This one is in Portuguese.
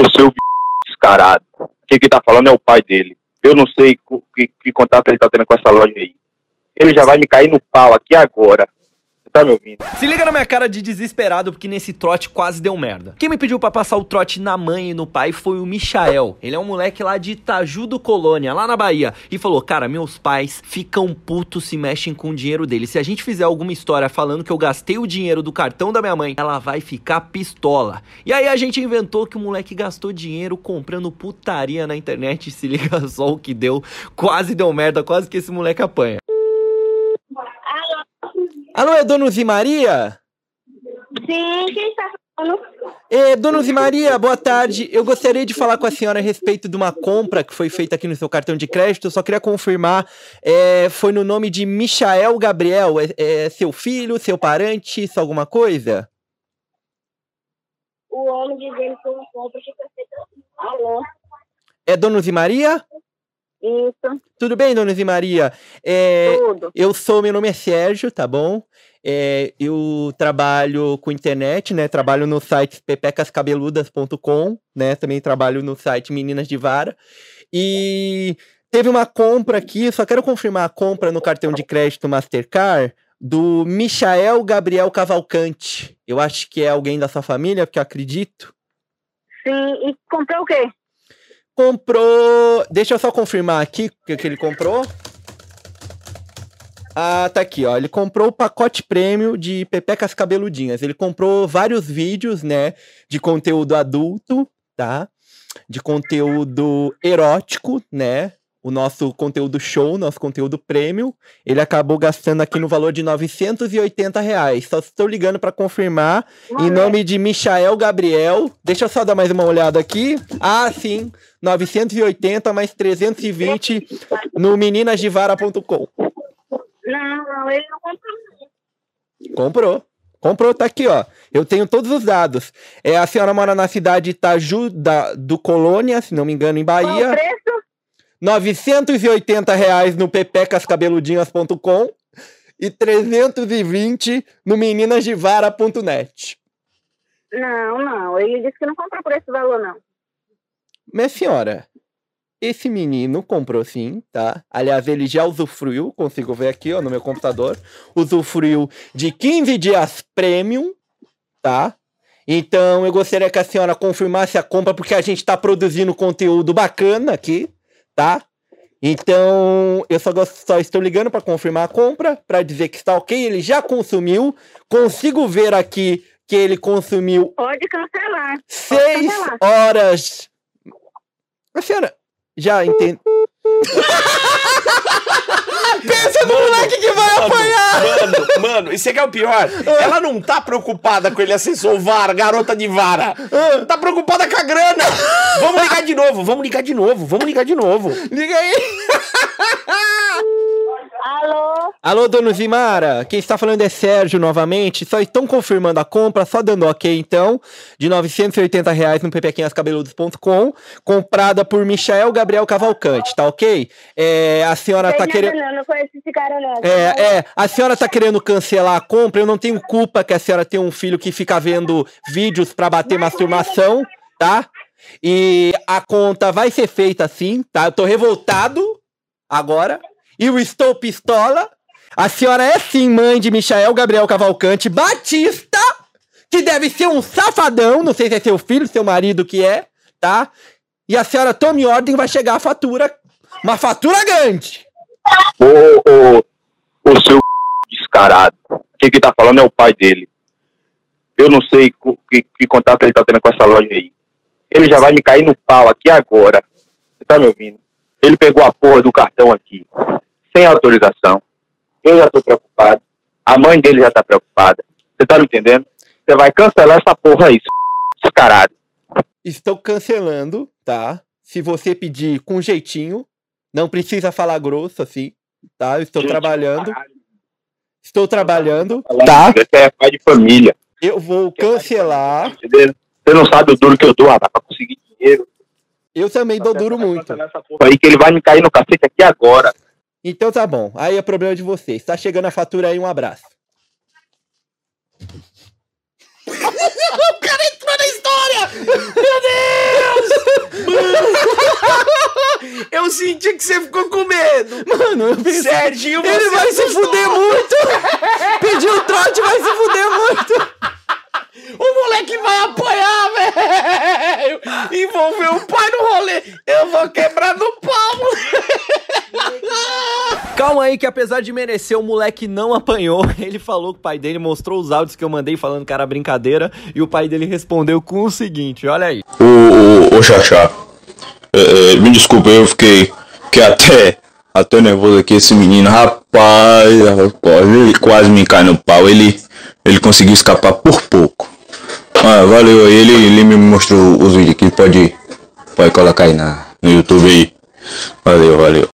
o seu descarado. Quem que tá falando é o pai dele. Eu não sei que, que contato ele tá tendo com essa loja aí. Ele já vai me cair no pau aqui agora tá me ouvindo. Se liga na minha cara de desesperado, porque nesse trote quase deu merda. Quem me pediu para passar o trote na mãe e no pai foi o Michael. Ele é um moleque lá de Itaju do Colônia, lá na Bahia. E falou: Cara, meus pais ficam putos se mexem com o dinheiro deles. Se a gente fizer alguma história falando que eu gastei o dinheiro do cartão da minha mãe, ela vai ficar pistola. E aí a gente inventou que o moleque gastou dinheiro comprando putaria na internet. Se liga só o que deu. Quase deu merda, quase que esse moleque apanha. Alô, é Dona Zimaria? Sim, quem está falando? É, Dona Zimaria, boa tarde. Eu gostaria de falar com a senhora a respeito de uma compra que foi feita aqui no seu cartão de crédito. Eu só queria confirmar, é, foi no nome de Michael Gabriel. É, é seu filho, seu parente, isso alguma coisa? O homem dizendo que uma compra que foi feita. Alô? É Dona Zimaria? Isso. Tudo bem, dona Zimaria? É, Tudo. Eu sou, meu nome é Sérgio, tá bom? É, eu trabalho com internet, né? Trabalho no site pepecascabeludas.com, né? Também trabalho no site Meninas de Vara. E teve uma compra aqui, só quero confirmar a compra no cartão de crédito Mastercard do Michael Gabriel Cavalcante. Eu acho que é alguém da sua família, porque eu acredito. Sim, e comprou o quê? Comprou. Deixa eu só confirmar aqui o que, ele comprou. Ah, tá aqui, ó. Ele comprou o pacote prêmio de Pepecas Cabeludinhas. Ele comprou vários vídeos, né? De conteúdo adulto, tá? De conteúdo erótico, né? O nosso conteúdo show, nosso conteúdo prêmio, ele acabou gastando aqui no valor de 980 reais. Só estou ligando para confirmar. Em nome de Michael Gabriel. Deixa eu só dar mais uma olhada aqui. Ah, sim. 980 mais 320 no meninasdevara.com. Não, não, ele não comprou. Comprou. Comprou, tá aqui, ó. Eu tenho todos os dados. É, a senhora mora na cidade de Itaju da, do Colônia, se não me engano, em Bahia. Qual o preço? 980 reais no pepecascabeludinhas.com e 320 no meninasdevara.net. Não, não. Ele disse que não comprou por esse valor, não. Minha senhora, esse menino comprou sim, tá? Aliás, ele já usufruiu, consigo ver aqui, ó, no meu computador, usufruiu de 15 dias premium, tá? Então, eu gostaria que a senhora confirmasse a compra, porque a gente tá produzindo conteúdo bacana aqui, tá? Então, eu só, só estou ligando para confirmar a compra, para dizer que está ok, ele já consumiu. Consigo ver aqui que ele consumiu. Pode cancelar. Seis Pode cancelar. horas. A senhora já entende. Pensa no moleque que vai apanhar! Mano, isso aqui é o pior. Ela não tá preocupada com ele acessou o VAR, garota de vara. Tá preocupada com a grana. Vamos ligar de novo, vamos ligar de novo, vamos ligar de novo. Liga aí! Alô? Alô, dono Zimara, quem está falando é Sérgio novamente. Só estão confirmando a compra, só dando ok então, de 980 reais no pepequinhascabeludos.com, comprada por Michael Gabriel Cavalcante, tá ok? É, a senhora tá Sei querendo. Não, não conheço esse cara, não. É, é, a senhora tá querendo cancelar a compra, eu não tenho culpa que a senhora tem um filho que fica vendo vídeos pra bater masturbação, tá? E a conta vai ser feita assim, tá? Eu tô revoltado agora. E eu estou pistola. A senhora é sim mãe de Michael Gabriel Cavalcante Batista, que deve ser um safadão, não sei se é seu filho, seu marido que é, tá? E a senhora tome ordem, vai chegar a fatura, uma fatura grande. Ô, ô, ô seu descarado. Quem que tá falando é o pai dele. Eu não sei que, que contato ele tá tendo com essa loja aí. Ele já vai me cair no pau aqui agora. Você tá me ouvindo? Ele pegou a porra do cartão aqui, sem autorização. Eu já tô preocupado. A mãe dele já tá preocupada. Você tá me entendendo? Você vai cancelar essa porra aí, descarado. Estou cancelando, tá? Se você pedir com jeitinho, não precisa falar grosso assim, tá? Eu estou Gente, trabalhando, caralho. estou trabalhando, tá? Você é pai de família. Eu vou cancelar. Entendeu? Você não sabe o duro que eu dou, rapaz, pra conseguir dinheiro. Eu também dou duro muito. Aí que ele vai me cair no cacete aqui agora. Então tá bom. Aí é problema de vocês. Tá chegando a fatura aí, um abraço. o cara entrou na história! Meu Deus! Mano! Eu senti que você ficou com medo! Mano, eu pensei, Serginho, você ele vai assustou. se fuder muito! Pediu o trote, vai se fuder muito! O moleque vai apoiar Calma aí que apesar de merecer, o moleque não apanhou. Ele falou que o pai dele mostrou os áudios que eu mandei falando que era brincadeira. E o pai dele respondeu com o seguinte, olha aí. Ô, ô, ô, Xaxá, é, é, me desculpa, eu fiquei, fiquei até, até nervoso aqui, esse menino, rapaz, rapaz, ele quase me cai no pau, ele, ele conseguiu escapar por pouco. Ah, valeu, ele, ele me mostrou os vídeos aqui, pode, pode colocar aí na, no YouTube aí. Valeu, valeu.